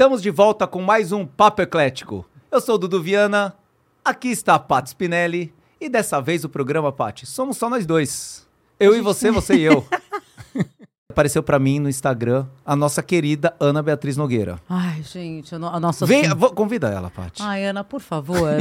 Estamos de volta com mais um Papo Eclético. Eu sou o Dudu Viana, aqui está a Paty Spinelli e dessa vez o programa, Paty, somos só nós dois. Eu e você, você e eu. Apareceu pra mim no Instagram a nossa querida Ana Beatriz Nogueira. Ai, gente, a no- a nossa... Vem, vou- convida ela, Paty. Ai, Ana, por favor.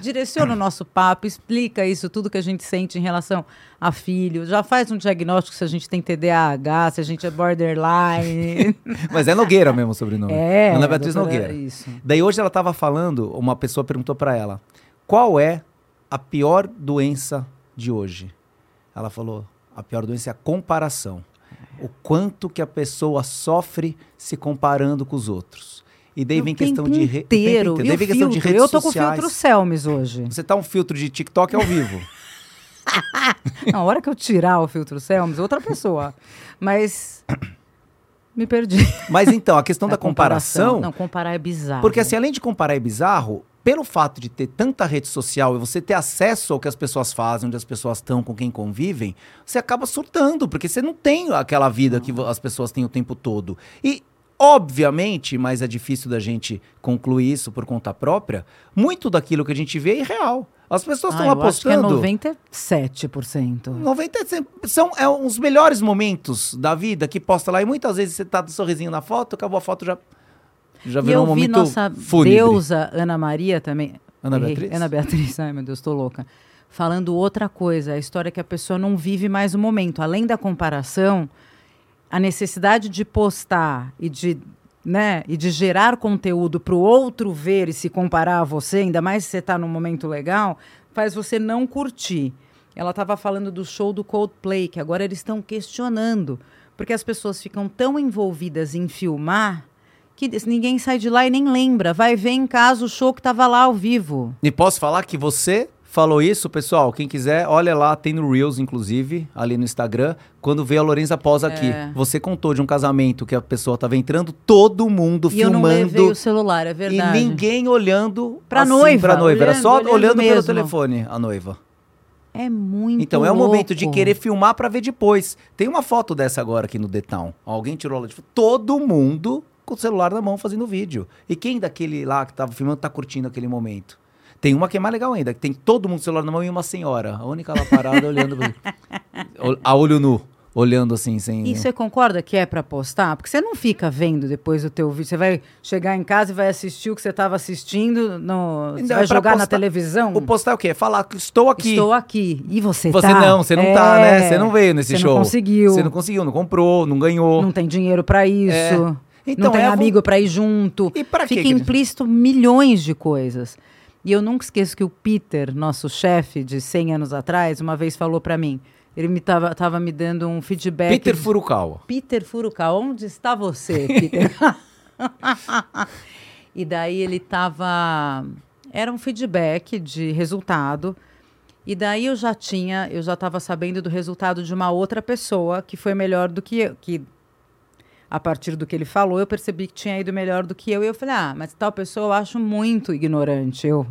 Direciona o nosso papo, explica isso, tudo que a gente sente em relação a filho. Já faz um diagnóstico se a gente tem TDAH, se a gente é borderline. Mas é Nogueira mesmo o sobrenome. é. Ana Beatriz Nogueira. Isso. Daí hoje ela tava falando, uma pessoa perguntou pra ela: "Qual é a pior doença de hoje?" Ela falou: "A pior doença é a comparação. O quanto que a pessoa sofre se comparando com os outros." E daí vem questão de re... inteiro. E Daí vem questão de redes Eu tô com o filtro Selmes hoje. Você tá um filtro de TikTok ao vivo. Na hora que eu tirar o filtro Selmes, outra pessoa. Mas me perdi. Mas então, a questão da A comparação, Não, comparar é bizarro. porque assim, além de comparar é bizarro, pelo fato de ter tanta rede social e você ter acesso ao que as pessoas fazem, onde as pessoas estão, com quem convivem, você acaba surtando, porque você não tem aquela vida que vo- as pessoas têm o tempo todo. E, obviamente, mas é difícil da gente concluir isso por conta própria, muito daquilo que a gente vê é irreal. As pessoas Ah, estão eu acho que é apostando. 97%. 90 são é, os melhores momentos da vida que posta lá e muitas vezes você tá do sorrisinho na foto, acabou a foto já já E virou eu um vi momento nossa fúnebre. deusa Ana Maria também. Ana. Beatriz? Ana Beatriz, ai meu Deus, tô louca. Falando outra coisa, a história que a pessoa não vive mais o momento. Além da comparação, a necessidade de postar e de, né, e de gerar conteúdo para o outro ver e se comparar a você, ainda mais se você está num momento legal, faz você não curtir. Ela estava falando do show do Coldplay, que agora eles estão questionando, porque as pessoas ficam tão envolvidas em filmar que ninguém sai de lá e nem lembra. Vai ver em casa o show que estava lá ao vivo. E posso falar que você falou isso, pessoal? Quem quiser, olha lá, tem no Reels, inclusive, ali no Instagram, quando veio a Lorenza Pós aqui. É. Você contou de um casamento que a pessoa tava entrando, todo mundo E eu não levei filmando. o celular, é verdade. E ninguém olhando Pra assim, noiva, pra noiva. Era olhando- só olhando olhando, pelo telefone a noiva. É muito Então é o momento de querer filmar pra ver depois. Tem uma foto dessa agora aqui no Town. Alguém tirou ela de foto. Todo mundo com o celular na mão fazendo vídeo. E quem daquele lá que tava filmando tá curtindo aquele momento? Tem uma que é mais legal ainda, que tem todo mundo com o celular na mão e uma senhora. A única lá parada olhando. A olho nu. Olhando assim, sem. E você concorda que é pra postar? Porque você não fica vendo depois o teu vídeo. Você vai chegar em casa e vai assistir o que você estava assistindo. No... Você Então, vai é jogar na postar- televisão? O postar é o quê? É falar que estou aqui. Estou aqui. E você, Você tá? não, você não tá, né? Você não veio nesse você show. não conseguiu. Você não conseguiu, não comprou, não ganhou. Não tem dinheiro pra isso. É. Então, não tem é amigo pra ir junto. E pra quê Fica que implícito milhões de coisas. E eu nunca esqueço que o Peter, nosso chefe de 100 anos atrás, uma vez falou pra mim. Ele me tava, tava me dando um feedback. Peter Furukawa. Peter Furukawa, onde está você, Peter? e daí ele tava. Era um feedback de resultado. E daí eu já tinha, eu já estava sabendo do resultado de uma outra pessoa que foi melhor do que eu. Que a partir do que ele falou, eu percebi que tinha ido melhor do que eu. E eu falei, ah, mas tal pessoa eu acho muito ignorante. Eu,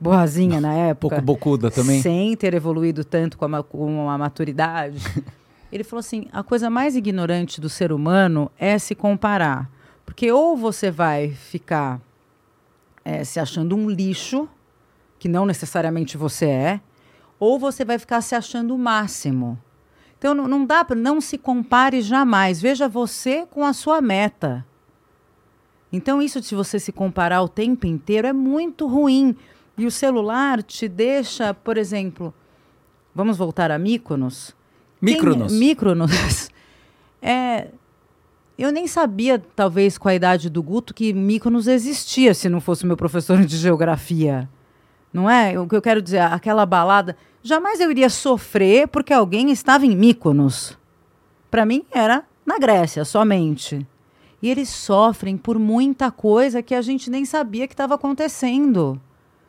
boazinha na época. Pouco bocuda também. Sem ter evoluído tanto com a, com a maturidade. Ele falou assim: a coisa mais ignorante do ser humano é se comparar. Porque ou você vai ficar eh, se achando um lixo, que não necessariamente você é, ou você vai ficar se achando o máximo. Então não, não dá para não se compare jamais. Veja você com a sua meta. Então isso de você se comparar o tempo inteiro é muito ruim. E o celular te deixa, por exemplo, vamos voltar a Mykonos. Quem- Micronos. Mykonos. É, eu nem sabia, talvez, com a idade do Guto, que Mykonos existia se não fosse meu professor de geografia. Não é? O que eu quero dizer, aquela balada. Jamais eu iria sofrer porque alguém estava em Mykonos. Para mim era na Grécia somente. E eles sofrem por muita coisa que a gente nem sabia que estava acontecendo.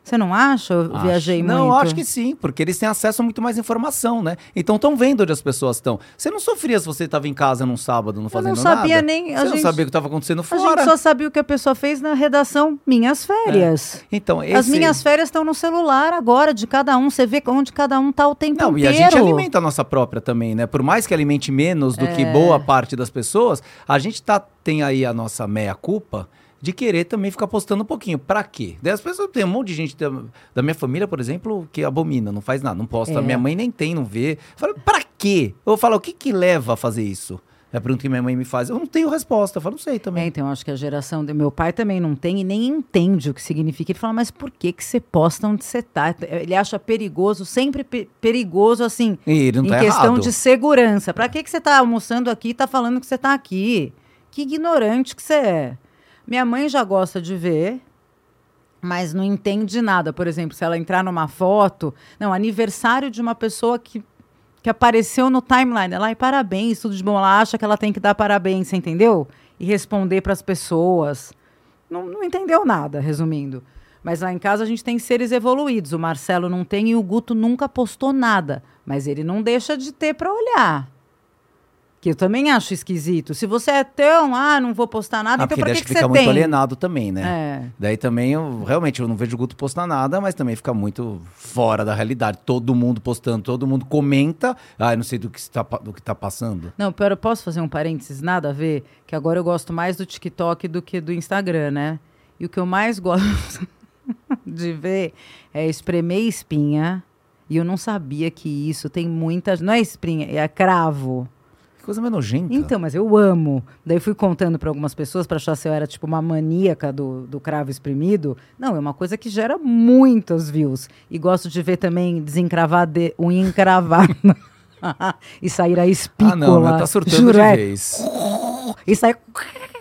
Você não acha? Eu Acho. viajei não, muito. acho que sim, porque eles têm acesso a muito mais informação, né? Então estão vendo onde as pessoas estão. Você não sofria se você estava em casa num sábado não Eu fazendo não sabia nada? nem. Você A não gente, sabia o que estava acontecendo a fora. gente só sabia o que a pessoa fez na redação Minhas Férias. Então, esse... As minhas férias estão no celular agora, de cada um. Você vê onde cada um tá o tempo Não, e inteiro. a gente alimenta a nossa própria também, né? Por mais que alimente menos do que É. boa parte das pessoas, a gente tá, tem aí a nossa meia-culpa de querer também ficar postando um pouquinho. Pra quê? Daí as pessoas, tem um monte de gente da, da minha família, por exemplo, que abomina, não faz nada, não posta. É. Minha mãe nem tem, não vê. Fala, pra quê? Eu falo, o que que leva a fazer isso? É a pergunta que minha mãe me faz. Eu não tenho resposta. Eu falo, não sei É, também. então, acho que a geração do meu pai também não tem e nem entende o que significa. Ele fala, mas por que, que você posta onde você tá? Ele acha perigoso, sempre pe- perigoso, assim, E ele não em tá questão errado. de segurança. Pra que, que você tá almoçando aqui e tá falando que você tá aqui? Que ignorante que você é. Minha mãe já gosta de ver, mas não entende nada. Por exemplo, se ela entrar numa foto, não, aniversário de uma pessoa que, que apareceu no timeline, ela, ai, parabéns, tudo de bom. Ela acha que ela tem que dar parabéns, você entendeu? E responder para as pessoas. Não, não entendeu nada, resumindo. Mas lá em casa a gente tem seres evoluídos. O Marcelo não tem e o Guto nunca postou nada. Mas ele não deixa de ter para olhar. Que eu também acho esquisito. Se você é tão, ah, não vou postar nada, Ah, então pra que, que que fica você muito tem? alienado também, né? É. Daí também, eu realmente, eu não vejo o Guto postar nada, mas também fica muito fora da realidade. Todo mundo postando, todo mundo comenta. Ah, eu não sei do que está, do que tá passando. Não, pera, eu posso fazer um parênteses? Nada a ver? Que agora eu gosto mais do TikTok do que do Instagram, né? E o que eu mais gosto de ver é espremer espinha. E eu não sabia que isso tem muitas. Não é espinha, é cravo. Coisa mais nojenta. Então, mas eu amo. Daí fui contando para algumas pessoas para achar se eu era tipo uma maníaca do, do cravo espremido. Não, é uma coisa que gera muitos views. E gosto de ver também desencravar de, unha encravada. e sair a espícula. ah, não, mas tá surtando Juro, de é. vez. E sai.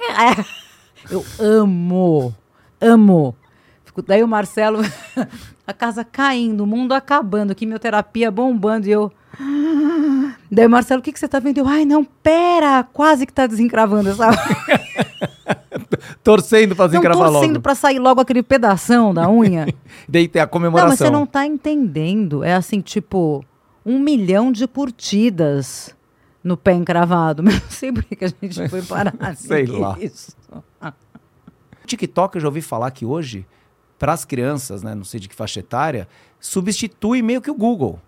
É. Eu amo. Amo. Fico- Daí o Marcelo, a casa caindo, o mundo acabando, quimioterapia bombando, e eu. Daí o Marcelo, o que, que você tá vendo? Eu, ai, não, pera, quase que tá desencravando, sabe? Torcendo pra Não desencravar torcendo logo. pra sair logo aquele pedação da unha. Daí tem a não, comemoração. mas você não tá entendendo. É assim, tipo, um milhão de curtidas no pé encravado. Mas não sei por que a gente foi parar Sei nisso. lá. TikTok, eu já ouvi falar que hoje, para as crianças, né, não sei de que faixa etária, substitui meio que o Google.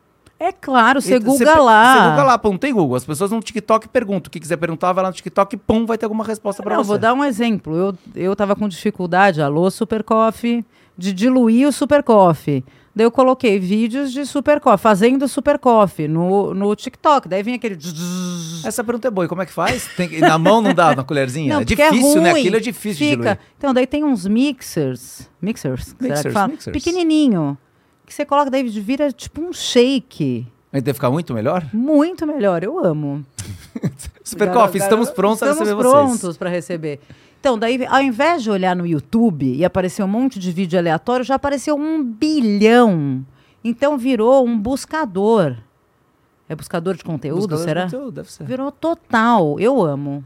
É claro, você E googa pe- lá. Você googa lá, não tem Google. As pessoas no TikTok perguntam. O que quiser perguntar, vai lá no TikTok, pum, vai ter alguma resposta pra Não, você. vou dar um exemplo. Eu, eu tava com dificuldade, alô, Super Coffee, de diluir o Super Coffee. Daí eu coloquei vídeos de Super Coffee, fazendo Super Coffee no, no TikTok. Daí vem aquele... Essa pergunta é boa. E como é que faz? Tem na mão não dá, na colherzinha? Não, é porque difícil, né? ruim. Aquilo é difícil de Fica. diluir. Então, daí tem uns mixers. Mixers? será que Mixers, fala? mixers. Pequenininho. Que você coloca, daí vira tipo um shake. Aí deve ficar muito melhor? Muito melhor, eu amo. Super Coffee, estamos prontos a estamos receber vocês. prontos para receber. Então, daí, ao invés de olhar no YouTube e aparecer um monte de vídeo aleatório, já apareceu um bilhão. Então virou um buscador. É buscador de conteúdo, Buscador de será? conteúdo, deve ser. Virou total. Eu amo.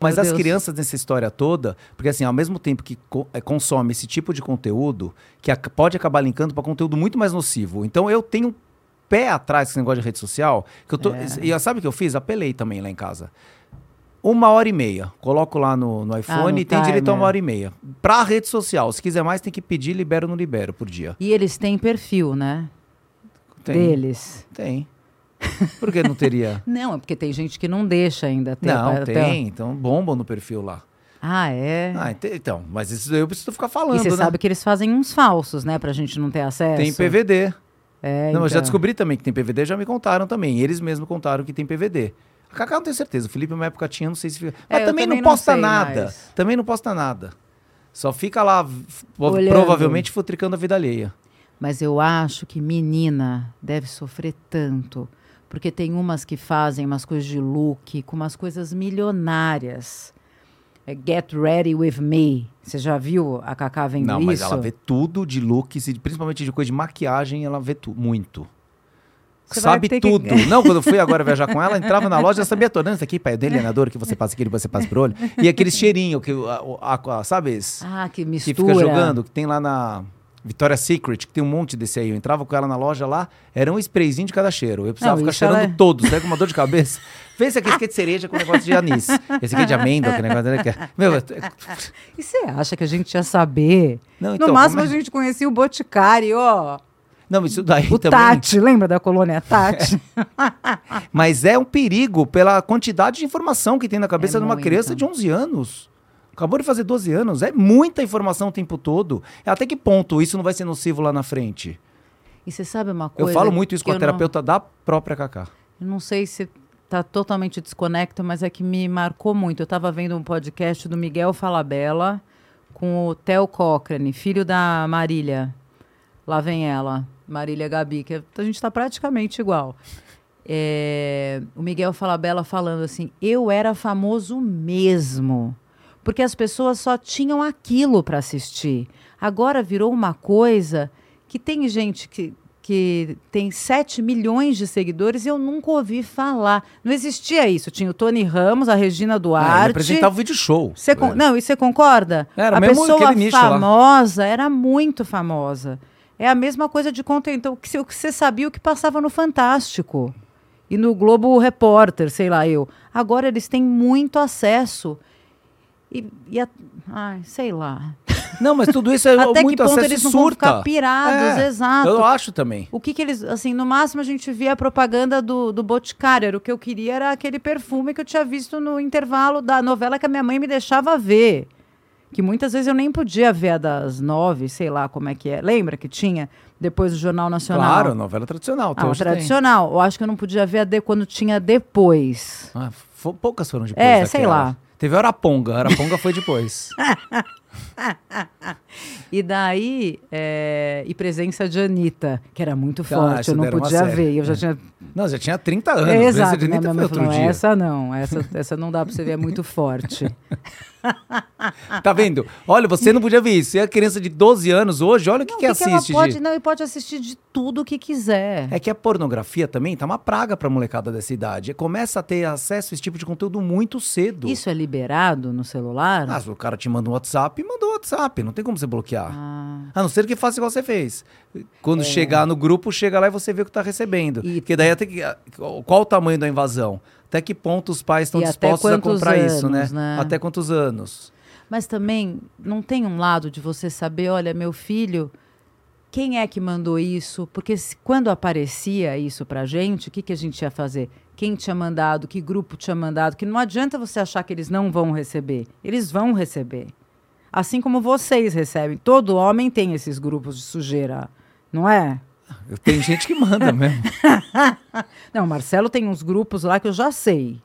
Mas Meu as Deus. crianças nessa história toda, porque assim, ao mesmo tempo que co- eh, consome esse tipo de conteúdo, que ac- pode acabar linkando para conteúdo muito mais nocivo. Então eu tenho um pé atrás com esse negócio de rede social, que eu tô, É. e sabe o que eu fiz? Apelei também lá em casa. Uma hora e meia. Coloco lá no, no iPhone Ah, e tem direito a uma hora e meia. Pra rede social, se quiser mais, tem que pedir, libero ou não libero por dia. E eles têm perfil, né? Tem. Deles. Tem. Por que não teria? Não, é porque tem gente que não deixa ainda ter. não, pra- tem. Então bombam no perfil lá. Ah, é? Ah, então, mas isso eu preciso ficar falando, e você né? sabe que eles fazem uns falsos, né? Pra gente não ter acesso. Tem PVD. É, não, eu já então. descobri também que tem PVD, já me contaram também. Eles mesmos contaram que tem PVD. A Cacá não tenho certeza. O Felipe, uma época, tinha, não sei se fica. Mas É, também, também não não posta sei nada. mais. Também não posta nada. Só fica lá, Olhando. provavelmente, futricando a vida alheia. Mas eu acho que menina deve sofrer tanto. Porque tem umas que fazem umas coisas de look, com umas coisas milionárias. É Get Ready With Me. Você já viu a Cacá vendo não, isso? mas ela vê tudo de looks, e principalmente de coisa de maquiagem, ela vê tu, muito. Você Sabe ter que- tudo. Não, quando eu fui agora viajar com ela, entrava na loja, ela sabia toda. Isso aqui, pai, é delineador que você passa aqui, você passa pro olho. E aquele cheirinho, que, a, a- a- sabe? Ah, que que mistura. fica jogando, que tem lá na. Victoria's Secret, que tem um monte desse aí. Eu entrava com ela na loja lá, era um sprayzinho de cada cheiro. Eu precisava Não, ficar cheirando é- todos, né? Com uma dor de cabeça. Vê esse aqui, esse aqui é de cereja com negócio de anis. Esse aqui é de amêndoa, que negócio... Que... é- Meu, é- E você acha que a gente ia saber? Não, então, no máximo é- a gente conhecia o Boticário, ó. não, isso daí O também... Tati, lembra da colônia Tati? Mas é um perigo pela quantidade de informação que tem na cabeça É de uma muita. criança de 11 anos. Acabou de fazer 12 anos. É muita informação o tempo todo. Até que ponto isso não vai ser nocivo lá na frente? E você sabe uma Eu coisa? falo muito isso com a eu não- terapeuta da própria Cacá. Eu não sei se tá totalmente desconecto, mas é que me marcou muito. Eu estava vendo um podcast do Miguel Falabella com o Theo Cochrane, filho da Marília. Lá vem ela, Marília Gabi, que a gente está praticamente igual. É, o Miguel Falabella falando assim: eu era famoso mesmo, porque as pessoas só tinham aquilo para assistir. Agora virou uma coisa que tem gente que, que tem 7 milhões de seguidores e eu nunca ouvi falar. Não existia isso. Tinha o Tony Ramos, a Regina Ah, ele Duarte. apresentava o vídeo show. Con- Não, e você concorda? Era a mesmo pessoa nicho lá. famosa era muito famosa. É a mesma coisa de conteúdo. Então, que o que você sabia o que passava no Fantástico e no Globo Repórter, sei lá eu. Agora eles têm muito acesso. E, e a- ai, sei lá. Não, mas tudo isso é Até que muito ponto acesso eles não vão surta. ficar pirados, É, exato. Eu acho também. O que que eles, assim, no máximo a gente via a propaganda do, do Boticário. Era o que eu queria era aquele perfume que eu tinha visto no intervalo da novela que a minha mãe me deixava ver. Que muitas vezes eu nem podia ver a das nove, sei lá como é que é. Lembra que tinha depois do Jornal Nacional? Claro, novela tradicional. Ah, hoje tem. tradicional. Eu acho que eu não podia ver a de quando tinha depois. Ah, poucas foram depois É, sei daquela. lá. Teve Araponga. Araponga foi depois. E daí, é, e presença de Anitta, que era muito Ah, forte, isso eu não podia ver. Eu já É. tinha Não, já tinha 30 anos. É, exato. de Minha Anitta foi outro falou, dia. essa não, essa, essa não dá pra você ver, é muito forte. Tá vendo? Olha, você não podia ver isso. E a criança de 12 anos hoje, olha o que, Não, que, que que ela assiste. pode, de- não, e pode assistir de tudo o que quiser. É que a pornografia também tá uma praga pra molecada dessa idade. Começa a ter acesso a esse tipo de conteúdo muito cedo. Isso é liberado no celular? Ah, se o cara te manda um WhatsApp, mandou o WhatsApp. Não tem como você bloquear. Ah, A não ser que faça igual você fez. Quando chegar no grupo, chega lá e você vê o que tá recebendo. É. E- Porque daí até que. Qual o tamanho da invasão? Até que ponto os pais estão dispostos a comprar isso, né? anos, né? Até quantos anos? Mas também não tem um lado de você saber, olha, meu filho, quem é que mandou isso? Porque se- quando aparecia isso pra gente, o que, que a gente ia fazer? Quem tinha mandado? Que grupo tinha mandado? Que não adianta você achar que eles não vão receber. Eles vão receber. Assim como vocês recebem. Todo homem tem esses grupos de sujeira, não é? Tem gente que manda mesmo. Não, o Marcelo tem uns grupos lá que eu já sei.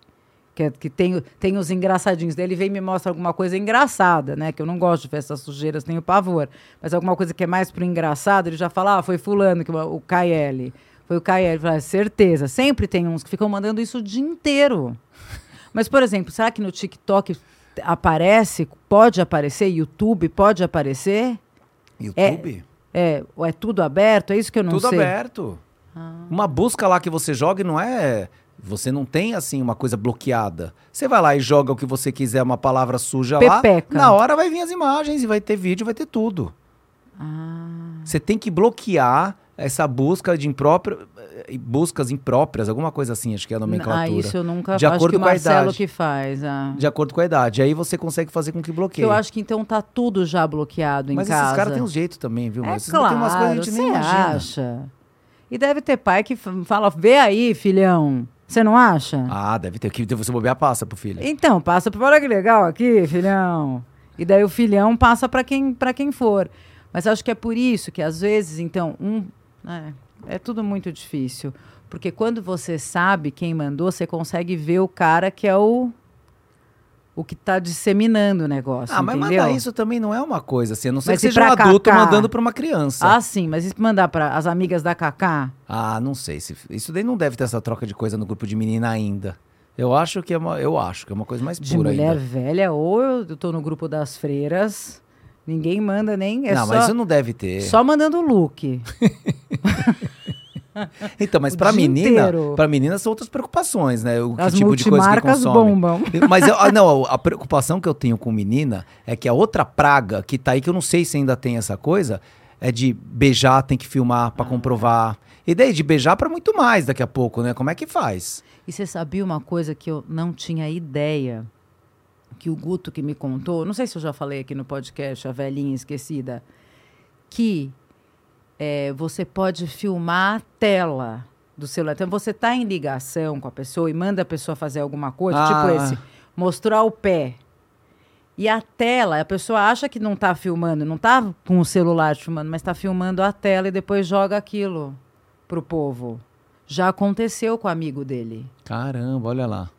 Que, é- que tem, tem os engraçadinhos dele, vem e me mostra alguma coisa engraçada, né? Que eu não gosto de ver essas sujeiras, tenho pavor. Mas alguma coisa que é mais pro engraçado, ele já fala, ah, foi fulano, que, o KL. Foi o KL. Fala, certeza. Sempre tem uns que ficam mandando isso o dia inteiro. Mas, por exemplo, será que no TikTok aparece, pode aparecer, YouTube pode aparecer? YouTube? É, ou é tudo aberto? É isso que eu não Tudo sei. aberto. Uma busca lá que você joga e não é. Você não tem assim uma coisa bloqueada. Você vai lá e joga o que você quiser, uma palavra suja Pepeca. lá. Na hora vai vir as imagens e vai ter vídeo, vai ter tudo. Ah. Você tem que bloquear essa busca de impróprio, eh, buscas impróprias, alguma coisa assim, acho que é a nomenclatura. Ah, isso eu nunca De acho acordo que o com a Marcelo idade. que faz. Ah. De acordo com a idade. Aí você consegue fazer com que bloqueie. Eu acho que então tá tudo já bloqueado em Mas casa. esses caras têm um jeito também, viu? É claro, tem umas coisas que a gente nem imagina. acha. E deve ter pai que fala, vê aí, filhão. Você não acha? Ah, deve ter. Que você bobear, passa pro filho. Então, passa por olha que legal aqui, filhão. E daí o filhão passa para quem, pra quem for. Mas acho que é por isso que às vezes, então, um. É, é tudo muito difícil. Porque quando você sabe quem mandou, você consegue ver o cara que é o. O que tá disseminando o negócio. Ah, mas entendeu? mandar isso também não é uma coisa assim. A não ser Mas que seja um adulto Cacá? mandando pra uma criança. Ah, sim, mas e se mandar para as amigas da Cacá? Ah, não sei. Se, isso daí não deve ter essa troca de coisa no grupo de menina ainda. Eu acho que é uma, eu acho que é uma coisa mais De pura mulher ainda. velha, ou eu tô no grupo das freiras, ninguém manda nem. É não, só, mas isso não deve ter. só mandando look. Então, mas dia menina, inteiro. pra menina são outras preocupações, né? O que As tipo de coisa que consome. bombam. Mas eu- ah, não, a preocupação que eu tenho com menina é que a outra praga que tá aí, que eu não sei se ainda tem essa coisa, é de beijar, tem que filmar pra comprovar. E daí de beijar pra muito mais daqui a pouco, né? Como é que faz? E você sabia uma coisa que eu não tinha ideia? Que o Guto que me contou, não sei se eu já falei aqui no podcast, a velhinha esquecida, que é, você pode filmar a tela do celular. Então você tá em ligação com a pessoa e manda a pessoa fazer alguma coisa, Ah. tipo esse, mostrar o pé. E a tela, a pessoa acha que não tá filmando, não tá com o celular filmando, mas tá filmando a tela e depois joga aquilo pro povo. Já aconteceu com o amigo dele. Caramba, olha lá.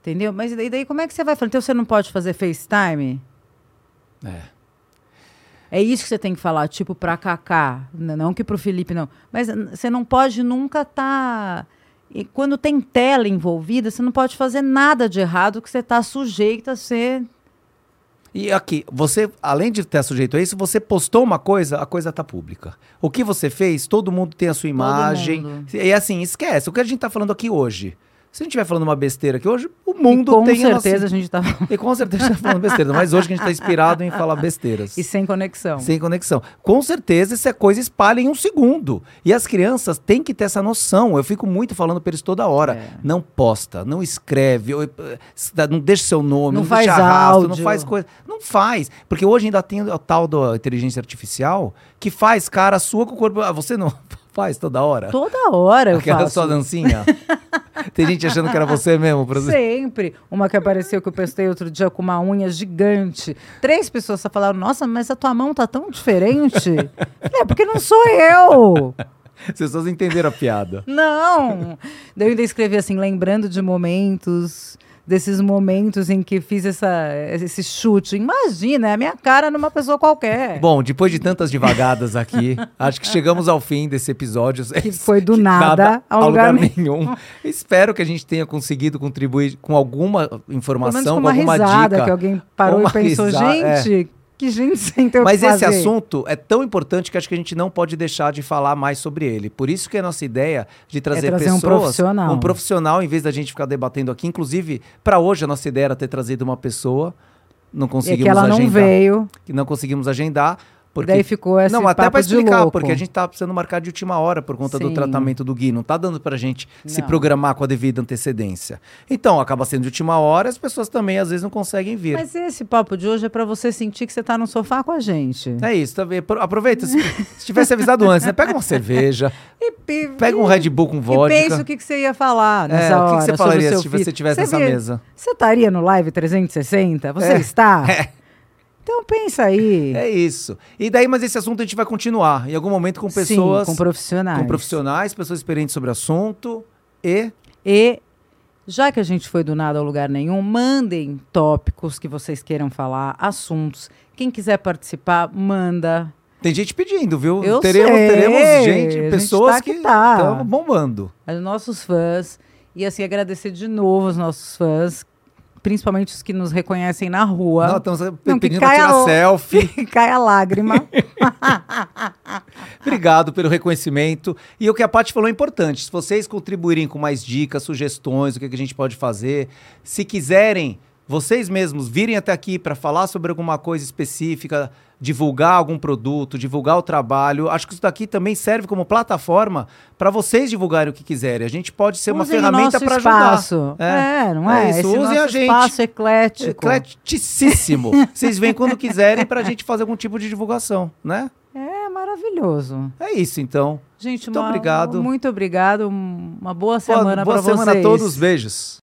Entendeu? Mas e daí, daí como é que você vai falar? Então você não pode fazer FaceTime? É. É isso que você tem que falar, tipo pra Kaká, não que pro Felipe não. Mas você não pode nunca estar e quando tem tela envolvida, você não pode fazer nada de errado que você está sujeito a ser E aqui, você, além de ter sujeito a isso, você postou uma coisa, a coisa tá pública. O que você fez, todo mundo tem a sua imagem. E assim, esquece. O que a gente tá falando aqui hoje. Se a gente estiver falando uma besteira aqui hoje, o mundo e com tem a nossa- certeza a gente tá E com certeza a gente tá falando besteira. Mas hoje que a gente tá inspirado em falar besteiras. e sem conexão. Sem conexão. Com certeza essa coisa espalha em um segundo. E as crianças têm que ter essa noção. Eu fico muito falando para eles toda hora. É. Não posta, não escreve, ou, eh, não deixa seu nome, Não não, faz deixa não áudio. faz coisa. Não faz. Porque hoje ainda tem o tal da inteligência artificial que faz cara sua com o corpo. Ah, você não faz toda hora? Toda hora eu Aquela faço. sua dancinha. tem gente achando que era você mesmo. Por exemplo. Sempre. Uma que apareceu que eu postei outro dia com uma unha gigante. Três pessoas só falaram: Nossa, mas a tua mão tá tão diferente. é, porque não sou eu. As pessoas entenderam a piada. Não! Daí eu ainda escrevi assim, lembrando de momentos, desses momentos em que fiz essa, esse chute. Imagina, é a minha cara numa pessoa qualquer. Bom, depois de tantas devagadas aqui, acho que chegamos ao fim desse episódio. Que foi do nada ao lugar nenhum. Espero que a gente tenha conseguido contribuir com alguma informação, com com uma alguma risada, dica. que alguém parou Uma e pensou, risada, é. que Mas esse assunto é tão importante que acho que a gente não pode deixar de falar mais sobre ele. Por isso que a nossa ideia de trazer, trazer um pessoas, profissional. um profissional, em vez da gente ficar debatendo aqui. Inclusive, para hoje a nossa ideia era ter trazido uma pessoa, não E conseguimos que ela não agendar, veio, que não conseguimos agendar. Porque daí ficou esse não, até de explicar, porque a gente tá precisando marcar de última hora por conta do Sim. tratamento do Gui. Não tá dando pra gente se Não. programar com a devida antecedência. Então, acaba sendo de última hora, as pessoas também às vezes não conseguem vir. Mas esse papo de hoje é pra você sentir que você tá no sofá com a gente. É isso, tá Aproveita, se, se tivesse avisado antes, né? Pega uma cerveja, E, e- pega um Red Bull com E vodka. pensa o que, que você ia falar É, nessa o que que hora. você falaria se você filho. tivesse nessa mesa? Você estaria no Live 360? Você É. está? É. Pensa aí. É isso. E daí, mas esse assunto a gente vai continuar. Em algum momento com pessoas. Sim, com profissionais. com profissionais, pessoas experientes sobre o assunto. E. E já que a gente foi do nada ao lugar nenhum, mandem tópicos que vocês queiram falar, assuntos. Quem quiser participar, manda. Tem gente pedindo, viu? Eu teremos, sei, teremos a gente, gente pessoas tá que que tá. estão bombando. Os nossos fãs. E assim, agradecer de novo os nossos fãs, principalmente os que nos reconhecem na rua. Não, estamos Não, que pedindo caia tirar o- selfie. Cai a lágrima. Obrigado pelo reconhecimento. E o que a Paty falou é importante. Se vocês contribuírem com mais dicas, sugestões, o que, que a gente pode fazer, se quiserem, vocês mesmos virem até aqui para falar sobre alguma coisa específica, divulgar algum produto, divulgar o trabalho, acho que isso daqui também serve como plataforma para vocês divulgarem o que quiserem. A gente pode ser uma Usem o ferramenta para ajudar. É. É, não É é? isso, Esse usem a gente. espaço eclético. Ecleticíssimo. Vocês vêm quando quiserem para a gente fazer algum tipo de divulgação, né? É maravilhoso. É isso, então. Gente, Muito uma- obrigado. Muito obrigado. Uma boa Boa, semana boa para vocês. semana a todos. Beijos.